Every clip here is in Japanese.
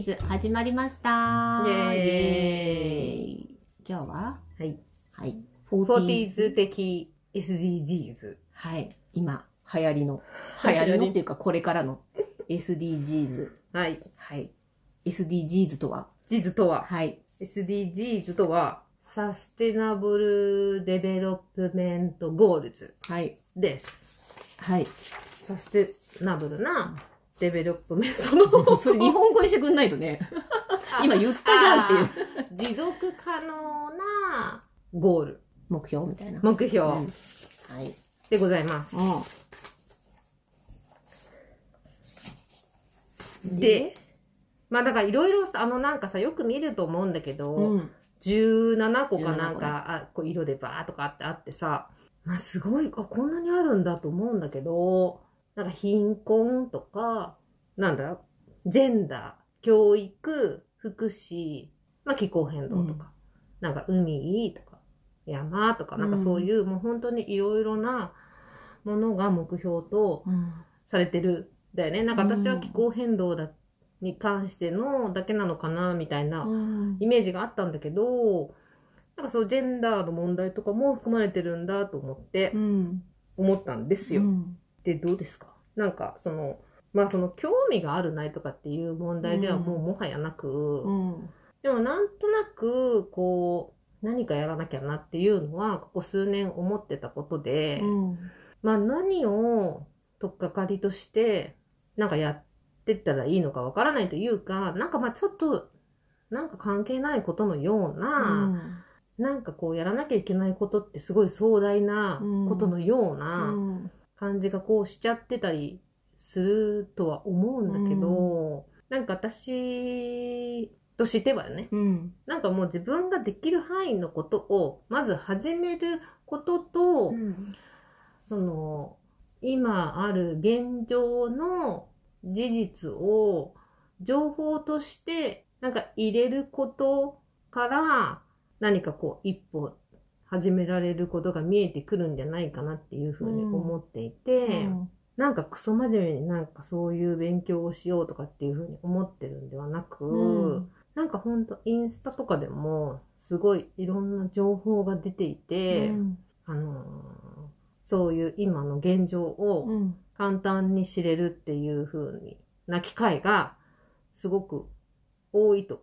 ーズ始まりました。イエーイ今日は？はい。はい。フォーティーズ的 SDGs。はい。今、流行りの、流行りのっていうか、これからの SDGs。はい。はい。SDGs とは？GS とは、はい。SDGs とは、 Sustainable Development Goals はい。です。はい。Sustainable な Development のそれ日本語にしてくんないとね。今言ったじゃんっていう持続可能なゴール、目標みたいな。目標うんはい。でございます。うん。で、まあだからいろいろあのなんかさ、よく見ると思うんだけど、うん。17個かなん17個ねか、あこう色でバーとかあってあってさ、まあ、すごいあこんなにあるんだと思うんだけどなんか貧困とかなんだジェンダー教育福祉、まあ、気候変動とか、なんか海とか山とかなんかそういう、もう本当にいろいろなものが目標とうん。されてるんだよねなんか私はうん気候変動だに関してのだけなのかなみたいなうんイメージがあったんだけど、なんかそうジェンダーの問題とかも含まれてるんだと思ってうん。思ったんですよ。うんで、どうですか？なんかその、まあその興味があるないとかっていう問題ではもうもはやなく、うん。でもなんとなくこう何かやらなきゃなっていうのはここ数年思ってたことで、うん。まあ何を取っかかりとしてなんかやってったらいいのかわからないというか、なんかまあちょっとなんか関係ないことのような、なんかこうやらなきゃいけないことってすごい壮大なことのような感じがこうしちゃってたりするとは思うんだけど、なんか私としてはね、うん。なんかもう自分ができる範囲のことをまず始めることと、その今ある現状の事実を情報としてなんか入れることから何かこう一歩始められることが見えてくるんじゃないかなっていうふうに思っていて、なんかクソ真面目になんかそういう勉強をしようとかっていうふうに思ってるんではなく、うんなんかほんとインスタとかでもすごいいろんな情報が出ていて、あのーそういう今の現状をうん。簡単に知れるっていう風な機会がすごく多いと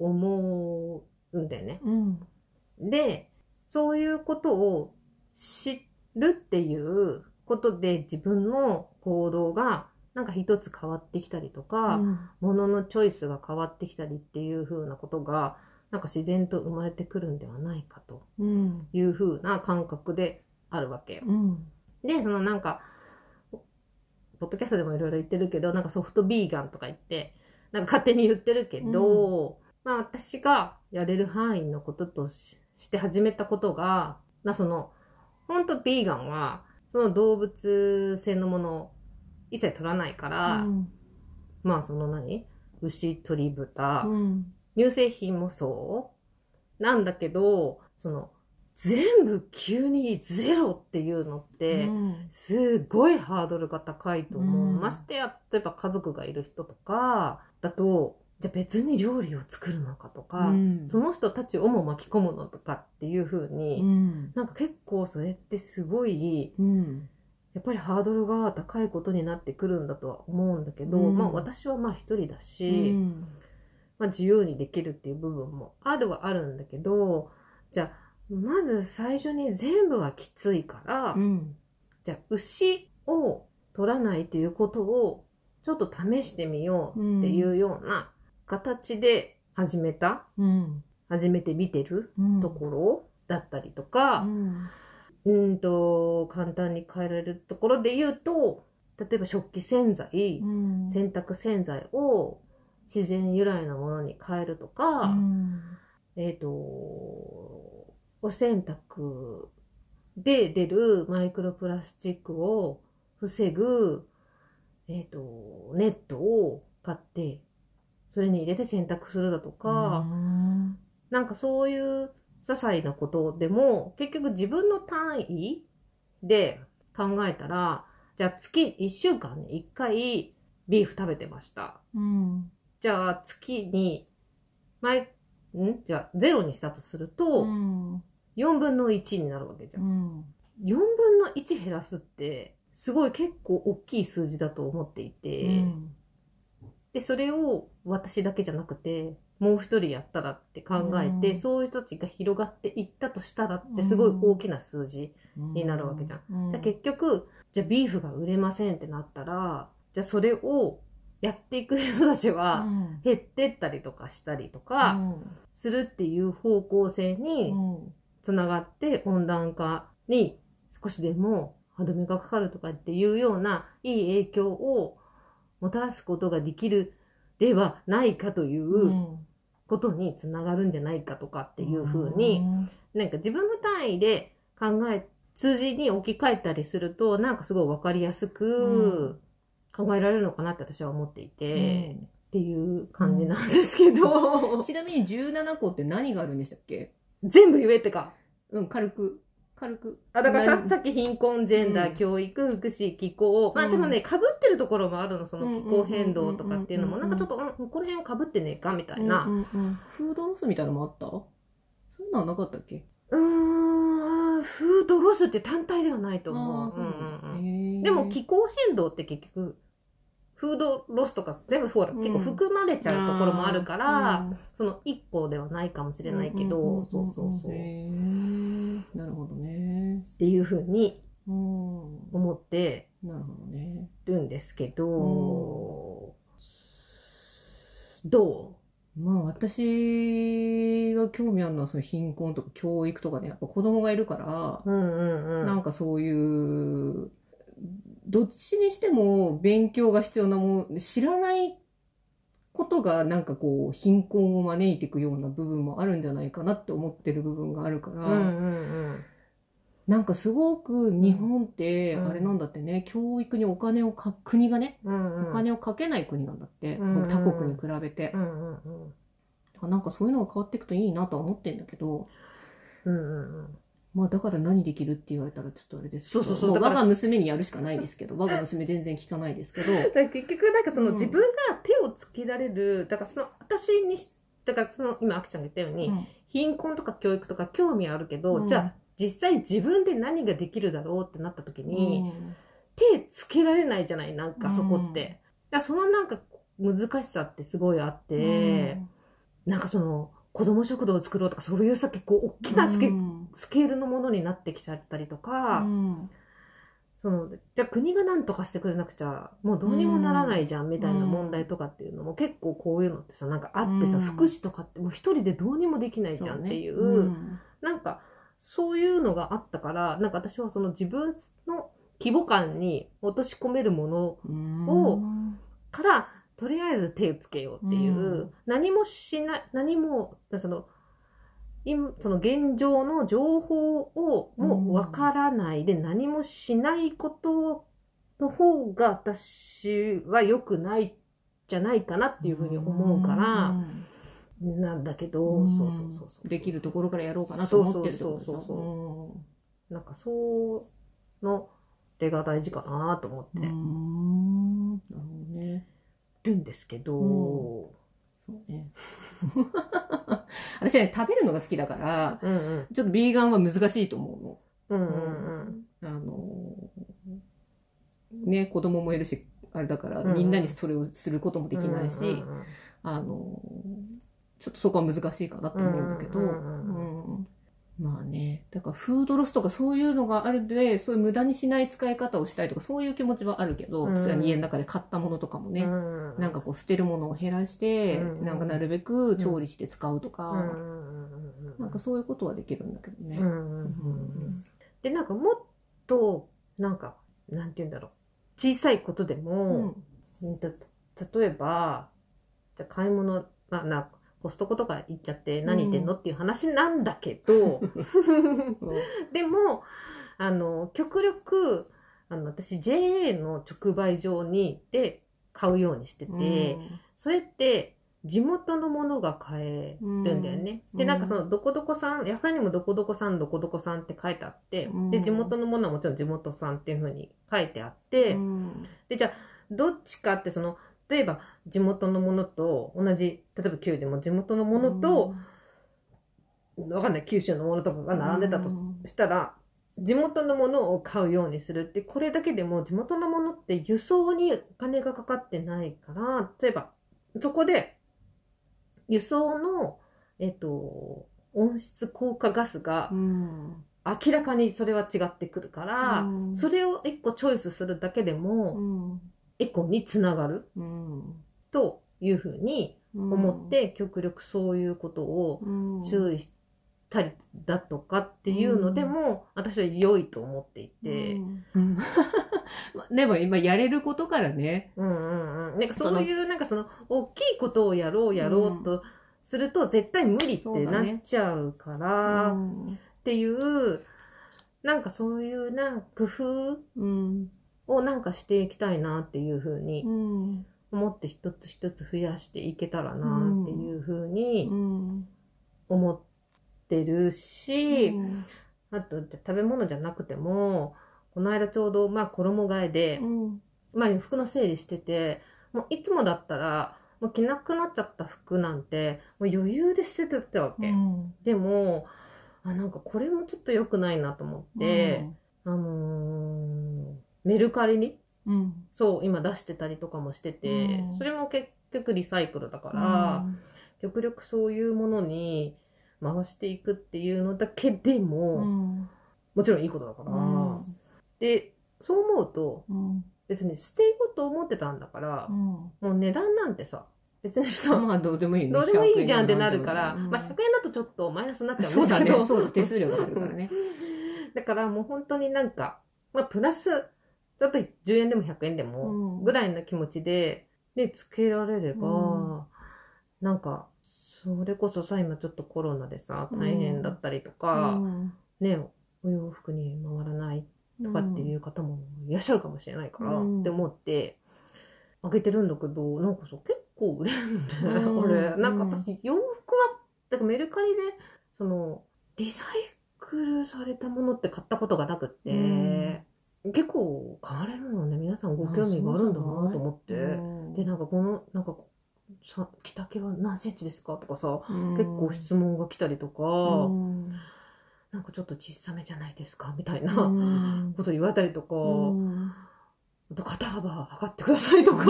思うんだよね。うん。で、そういうことを知るっていうことで自分の行動がなんか一つ変わってきたりとか、もののチョイスが変わってきたりっていう風なことがなんか自然と生まれてくるんではないかとうん。いう風な感覚であるわけよ。うん。で、そのなんか、ポッドキャストでもいろいろ言ってるけど、なんかソフトビーガンとか言って、なんか勝手に言ってるけど、まあ私がやれる範囲のこととしして始めたことが、まあその、本当ビーガンは、その動物性のものを一切取らないから、まあその何？牛、鳥、豚、うん。乳製品もそう。なんだけど、その、全部急にゼロっていうのって、すごいハードルが高いと思う。うん。ましてや、例えば家族がいる人とか、だと、じゃあ別に料理を作るのかとか、その人たちをも巻き込むのとかっていう風に、ん。なんか結構それってすごい、うん。やっぱりハードルが高いことになってくるんだとは思うんだけど、うんまあ私はまあ一人だし、まあ、自由にできるっていう部分もあるはあるんだけど、じゃあ、まず最初に全部はきついから、うん。じゃあ、牛を取らないっていうことをちょっと試してみようっていうような形で始めた、うん。始めてみてる？ところだったりとか、うん。うーんと、簡単に変えられるところで言うと、例えば食器洗剤、うん。洗濯洗剤を自然由来のものに変えるとか、えっ、と、お洗濯で出るマイクロプラスチックを防ぐ、えっ、と、ネットを買って、それに入れて洗濯するだとか、なんかそういう些細なことでも、結局自分の単位で考えたら、じゃあ月1週間に1回ビーフ食べてました。うん。じじゃあ月に、毎、ん？じゃあゼロにしたとすると、うん4分の1になるわけじゃ。うんん4分の1減らすって、すごい結構大きい数字だと思っていて、で、それを私だけじゃなくて、もう一人やったらって考えて、うん。そういう人たちが広がっていったとしたらって、すごい大きな数字。になるわけじゃん。じゃあ結局、じゃあビーフが売れませんってなったら、じゃあそれをやっていく人たちは減ってったりとかしたりとかするっていう方向性につながって温暖化に少しでも歯止めがかかるとかっていうようないい影響をもたらすことができるではないかということにつながるんじゃないかとかっていうふうに、なんか自分の単位で考え、数字に置き換えたりすると、なんかすごいわかりやすく考えられるのかなって私は思っていて、っていう感じなんですけど、ちなみに17個って何があるんでしたっけ？全部言えってか。うん、軽く。軽く。あ、だからさ何さっき貧困、ジェンダー、うん。教育、福祉、気候、まあうんでもね、被ってるところもあるの、そのうん気候変動とかっていうのも、うんなんかちょっと、うん、この辺被ってねえかみたいな。うんうんうん。フードロスみたいなのもあった？そんなのなかったっけ？うーん、フードロスって単体ではないと思う。うなんでも気候変動って結局、フードロスとか全部ほら、うん結構含まれちゃうところもあるから、うんその一個ではないかもしれないけど、うんそうそうそう。なるほどね。ていうふうにうん。思ってなるほどね。るんですけど、どまあ私が興味あるのはその貧困とか教育とかね、やっぱ子供がいるから、ううんうんうん。なんかそういう、どっちにしても勉強が必要なもの、知らないことがなんかこう貧困を招いていくような部分もあるんじゃないかなって思ってる部分があるから、うんうんうん。なんかすごく日本ってうんあれなんだってね、教育にお金をか、国がね、うんうん、お金をかけない国なんだって、うんうん他国に比べてう。んうんうん。なんかそういうのが変わっていくといいなとは思ってんだけど、うんうんうん。まあだから何できるって言われたらちょっとあれですけど、そうそうそう。我が娘にやるしかないですけど、我が娘全然聞かないですけど、結局なんかそのうん自分が手をつけられる、だからその私にし、だからその今あきちゃんが言ったように、貧困とか教育とか興味あるけど、うん。じゃあ実際自分で何ができるだろうってなった時うん。に、手つけられないじゃないなんかそこって。だそのなんか難しさってすごいあって、なんかその子供食堂を作ろうとかそういうさ結構大きなスケ,、うん。スケールのものになってきちゃったりとか、うんそのじゃあ国が何とかしてくれなくちゃもうどうにもならないじゃんみたいな問題とかっていうのも結構こういうのってさなんかあってさ、うん。福祉とかってもう一人でどうにもできないじゃんっていうなん。かなんかそういうのがあったからなんか私はその自分の規模感に落とし込めるものうん。をからとりあえず手をつけようっていう、うん。何もしない何もその今その現状の情報をもうわからないで何もしないことの方が私は良くないじゃないかなっていうふうに思うから、なんだけど、うん。そうそうそうそうできるところからやろうかなと思ってるそうそうそうなんかそうのれが大事かなと思って。うん。なるほ。るんですけど、そうね。私ね、食べるのが好きだから、うんうん。ちょっとビーガンは難しいと思うの。うんうんあのーね、子供もいるし、あれだから、うんうん。みんなにそれをすることもできないし、うんうんあのーちょっとそこは難しいかなと思うんだけど、うんうん。うんまあね、だからフードロスとかそういうのがあるので、そういう無駄にしない使い方をしたいとか、そういう気持ちはあるけど、うん。実は家の中で買ったものとかもね、うん。なんかこう捨てるものを減らして、うん。なんかなるべく調理して使うとか、なんかそういうことはできるんだけどね。でなんかもっとなんかなんて言うんだろう。小さいことでも、うん。た例えばじゃあ買い物、まあ、なコストコとか行っちゃって何言ってんの、っていう話なんだけどでもあの極力あの私 JA の直売所にで買うようにしてて、それって地元のものが買えるんだよね。うん。で、なんかその、どこどこさん、野菜にもどこどこさん、どこどこさんって書いてあって、うん。で、地元のものはもちろん地元さんっていうふうに書いてあって、うん。で、じゃあ、どっちかってその、例えば地元のものと同じ、例えば旧でも地元のものと、わかんない、九州のものとかが並んでたとしたら、地元のものを買うようにするって、これだけでも地元のものって輸送にお金がかかってないから、例えば、そこで、輸送の、えっと、温室効果ガスがうん明らかにそれは違ってくるから、うん。それを一個チョイスするだけでうも、ん。エコにつながる。うんというふうに思って、極力そういうことをうん。注意したりだとかっていうのでも、私は良いと思っていて、うん。でも今やれることからね。うんうんうん。なんかそういう、なんかその、大きいことをやろうやろうとすると、絶対無理ってなっちゃうから、っていう、なんかそういう、な工夫うん。をなんかしていきたいなっていうふうにうん思って一つ一つ増やしていけたらなっていうふうにうん。思ってるし、あと食べ物じゃなくても、この間ちょうどまあ衣替えで、うん。まあ服の整理してて、もういつもだったら、もう着なくなっちゃった服なんて、もう余裕で捨ててたわけ。でも、あ、なんかこれもちょっと良くないなと思って、あのーメルカリに、うん。そう、今出してたりとかもしてて、うん。それも結局リサイクルだから、極力そういうものに回していくっていうのだけでも、うん。もちろんいいことだから、で、そう思うと、うん。別に捨てようと思ってたんだから、もう値段なんてさ、別にさ、まあどうでもいいね。どうでもいいじゃんってなるから、うんまあ100円だとちょっとマイナスになっちゃうんそうだねですけど、そうだ手数料があるからね。だからもう本当になんか、まあプラス、ちょっと10円でも100円でも、うん。ぐらいの気持ちで、で、つけられれば、うん。なんか、それこそさ、今ちょっとコロナでさ、大変だったりとか、ね、お洋服に回らないとかっていう方もいらっしゃるかもしれないから、うん。って思って、あげてるんだけど、なんかさ、結構売れるんだよ 俺。なんか私、洋服は、だからメルカリで、その、リサイクルされたものって買ったことがなくって、うん結構買われるのね、皆さんご興味があるんだなと思って。で、なんかこの、なんか、さ、着丈は何センチですかとかさ、結構質問が来たりとか、なんかちょっと小さめじゃないですかみたいなこと言われたりとか、あと肩幅測ってくださいとか、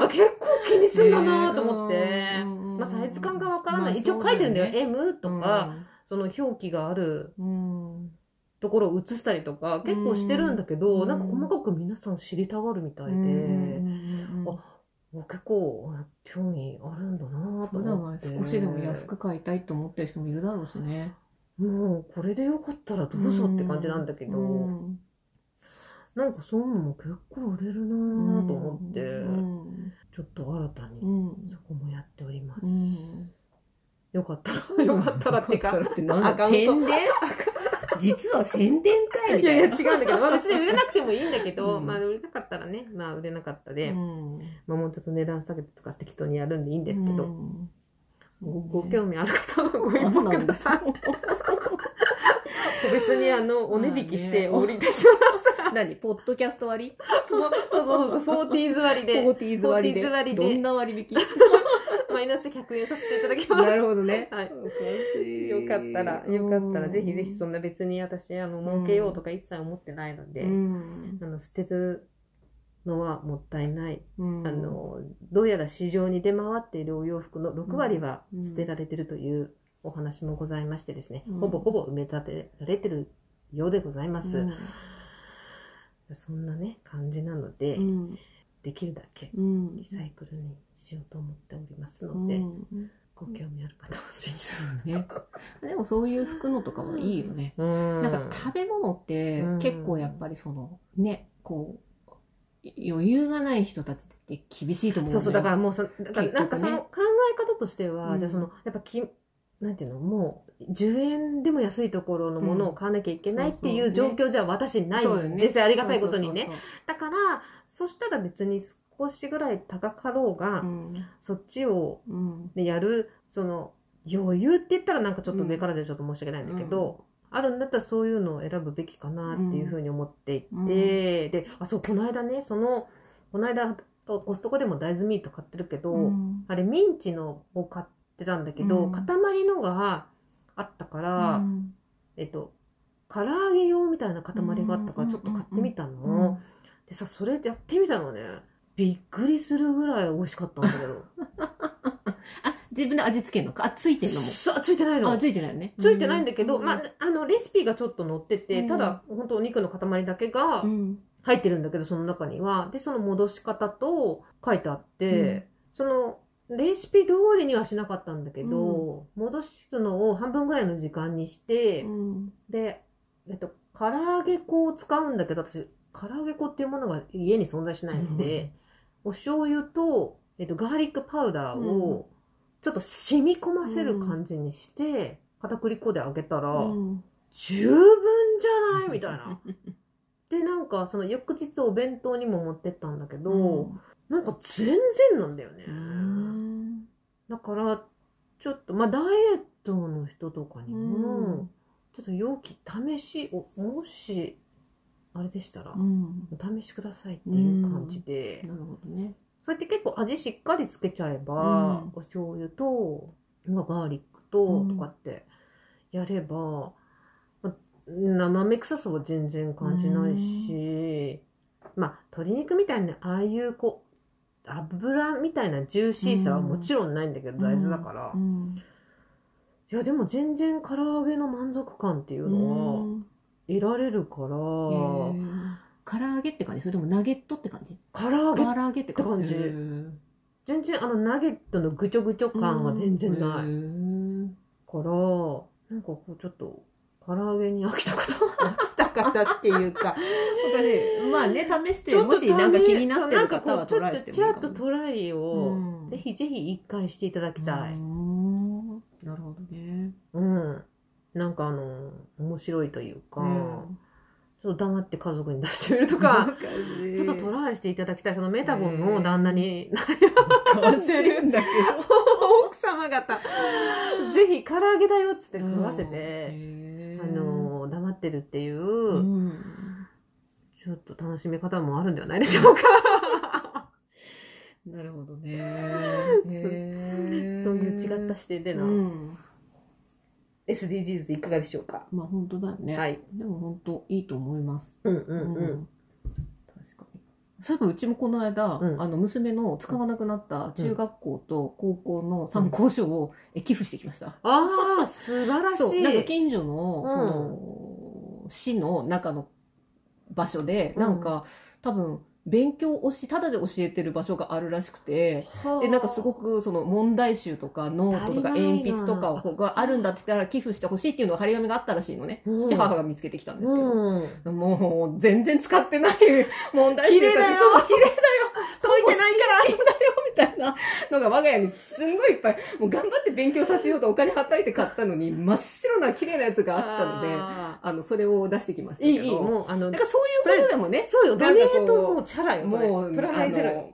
結構気にするんだなと思って、まあサイズ感がわからない。一応書いてるんだよ。M とか、その表記があるところを写したりとか、結構してるんだけど、うん。なんか細かく皆さん知りたがるみたいで、あ結構興味あるんだなと思って。少しでも安く買いたいと思ってる人もいるだろうしね。もうこれでよかったらどうぞって感じなんだけど、うん。なんかそういうのも結構売れるなと思って、うん。ちょっと新たにうん。そこもやっております。うん。よかったら、よかったらってか。アカウント宣伝？実は宣伝会みいやいやたいな。違うんだけど、まあ別に売れなくてもいいんだけど、うん。まあ売れなかったらね、まあ売れなかったで、うん。まあもうちょっと値段下げてとか適当にやるんでいいんですけど、うん。ごご興味ある方はご一報ください。別にあの、お値引きしてお売りいたします。何？ポッドキャスト割？りそうそうそう、フォーティーズ割で、フォーティーズ割りで。フォーティーズ割で。どんな割引？マイナス100円させていただきます。なるほどね。はい。よかったら、よかったら、ぜひぜひそんな別に私、あの、儲けようとか一切思ってないので、うん。あの、捨てるのはもったいない。うん。あの、どうやら市場に出回っているお洋服の6割はうん。捨てられてるというお話もございましてですね、うん。ほぼほぼ埋め立てられてるようでございます。うん。そんなね、感じなので、うん。できるだけうん。リサイクルにしようと思っておりますうので、ん。ご興味ある方はぜひ。ね、でもそういう服のとかはいいよね。うん。なんか食べ物ってうん。結構やっぱりそのねこう余裕がない人たちって厳しいと思うんだよ。そうそう、だからもうそ、だからなんかその考え方としては、うん。じゃあその、やっぱき、なんていうの、もう、10円でも安いところのものを買わなきゃいけないっていう状そうそう況じゃ私ないんですよ、ありがたいことにね。そう。だから、そしたら別に少しぐらい高かろうが、そうん。そっちを、やる、その、余裕って言ったらなんかちょっと上からでちょっと申し訳ないんだけど、あるんだったらそういうのを選ぶべきかなっていうふうに思っていて、うん。で、あ、そう、この間ね、その、この間コストコでも大豆ミート買ってるけど、うん。あれミンチのを買ってたんだけど、うん。塊のがあったから、うん。えっと、唐揚げ用みたいな塊があったからちょっと買ってみたの。うん。でさ、それでやってみたのね。びっくりするぐらい美味しかったんだけど。あ、自分で味付けるのか？あ、ついてんのも。さついてないのあ、。ついてないよね。ついてないんだけど、うんまあ、あの、レシピがちょっと載ってて、うんただ、本当お肉の塊だけがうん。入ってるんだけど、その中には。で、その戻し方と書いてあって、その、レシピ通りにはしなかったんだけど、戻すのを半分ぐらいの時間にして、うん。で、えっと、唐揚げ粉を使うんだけど、私、唐揚げ粉っていうものが家に存在しないので、お醤油と、えっと、ガーリックパウダーうん。を、ちょっと染み込ませる感じにして、片栗粉で揚げたら、うん。十分じゃない？みたいな。で、なんか、その翌日お弁当にも持ってったんだけど、なんか全然なんだよね。うん。だから、ちょっと、まあ、ダイエットの人とかにも、ちょっと容器試し、おもし、あれでしたらう、ん。お試しくださいっていう感じで、なるほどね。そうやって結構味しっかりつけちゃえば、うん。お醤油と、まあガーリックと、うん。とかってやれば、ま生め臭さは全然感じないし、まあ鶏肉みたいなああいうこう油みたいなジューシーさはもちろんないんだけど、大豆だから、うん。いやでも全然唐揚げの満足感っていうのはうん得られるから、唐揚げって感じ？それともナゲットって感じ？唐揚げ？唐揚げって感じ。全然あのナゲットのぐちょぐちょ感は全然ない。から、なんかこうちょっと、唐揚げに飽きた方 飽きた方っていうか、私まあね試してちょっともしなんか気になってる方はうちょっトライしてもいいかもトライを、うん。ぜひぜひ一回していただきたい。うん。なるほどね。うん。なんかあの、面白いというか、うん。ちょっと黙って家族に出してみるとか、ちちょっとトライしていただきたい。そのメタボンを旦那に、感じるんだけ 奥様方、ぜひ唐揚げだよっつってど食わせて、あの、黙ってるっていう、うん。ちょっと楽しみ方もあるんではないでしょうか。なるほどね。そういう違った視点での、うん SDGs いかがでしょうか？まあ本当だよね。はい。でも本当いいと思います。うんうんうん。確かに。そういえばうちもこの間、うん。あの娘の使わなくなった中学校と高校の参考書を、え寄付してきました。ああ、素晴らしい。そう。なんか近所のうん。その、市の中の場所で、うんなん。か多分勉強をし、ただで教えてる場所があるらしくて、はあ。で、なんかすごくその問題集とかノートとか鉛筆とかがあるんだって言ったら寄付してほしいっていうのが張り紙があったらしいのね。うん。父母が見つけてきたんですけど。うん。もう、全然使ってない 問題綺麗だよ。そう、綺麗だよ。解いてないからたいなのが我が家にすんごいいっぱい、もう頑張って勉強させようとお金はたいて買ったのに、真っ白な綺麗なやつがあったので、ああの、それを出してきましたーいい、けど。いい、もう、あのなん、かそういうことでもね、そうよ、ドネなんかこうートもうチャラよ。もう、プラマイゼロ。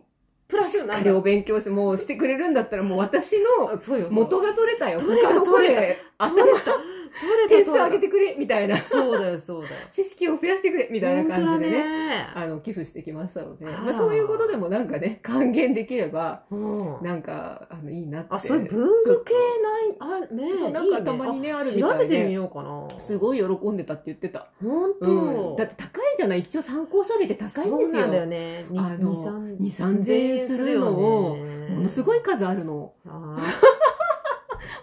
プラスなんあれをだ。勉強して、もうしてくれるんだったら、もう私の。元が取れたよ。取れた他の取れた。点数上げてくれ、みたいな。そうだよ、そうだよ。知識を増やしてくれ、みたいな感じでね。ね。あの、寄付してきましたので、そういうことでもなんかね、還元できれば、うんなんか、あの、いいなって。あ、そういう文具系ない、あ、ねそうなんかたまにねああるみたいで調べてみようかな。すごい喜んでたって言ってた。本当、うん。だって高いじゃない一応参考書類って高いんですよ。そうだよね。にあの2 2 3000円するのをものすごい。い数あるの。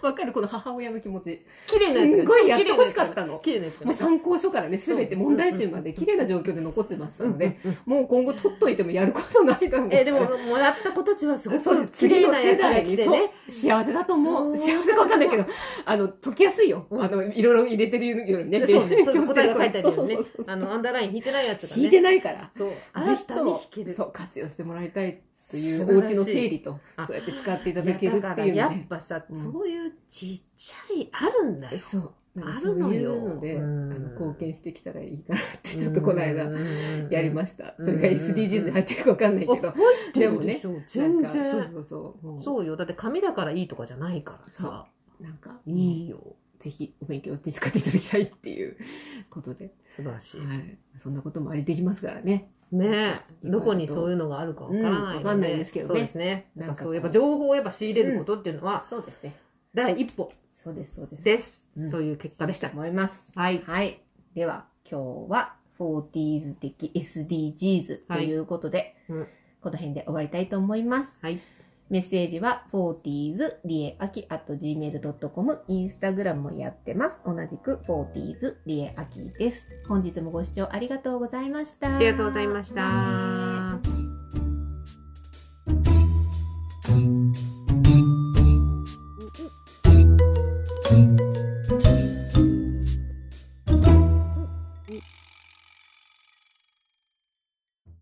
あわかるこの母親の気持ち。ー綺麗すなやつがんごいやってほしかったの。綺麗なやつがもう参考書からね、すべて問題集まで綺麗な状況で残ってましたので、もう今後取っといてもやることないと思う。え、でも、もらった子たちはすごく綺麗なやつが来てね。幸せだと思う。幸せかわかんないけど、あの、解きやすいよ。うんあの、いろいろ入れてるよりね。そうね、そう 答えが書いてあるよね。あの、アンダーライン引いてないやつがね。引いてないから。そう。ぜ新ひたに引ける。とそう、活用してもらいたいというお家の整理と、あそうやって使っていただけるっっていうのね。ぱさ、うんそういうちっちゃい、あるんだよ。そう。あるのよそういうので、あうんの、貢献してきたらいいかなって、ちょっとこの間、やりましした。それが SDGs に入ってるかわかんないけど。でもね、全然。そうそう。もうそうよ。だって紙だからいいとかじゃないからさ。なんか、いいよ。ぜひお勉強に使っていただきたいっていうことで。素晴らしい。はい。そんなこともありできますからね。ねどこにそういうのがあるかわからないので、かんないですけどねそうですね。なんんかそう、やっぱ情報をやっぱ仕入れることっていうのは、そうですね。第一歩そうです、そうです。です。うんという結果でした。思います。はい。はい。では、今日は 40s 的 SDGs ということで、この辺で終わりたいと思います。はい。メッセージは 40s リエアキ at gmail.com インスタグラムもやってます。同じく 40s リエアキです。本日もご視聴ありがとうございました。ありがとうございました。